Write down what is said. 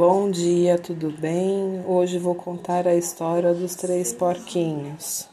Bom dia, tudo bem? Hoje vou contar a história dos três porquinhos.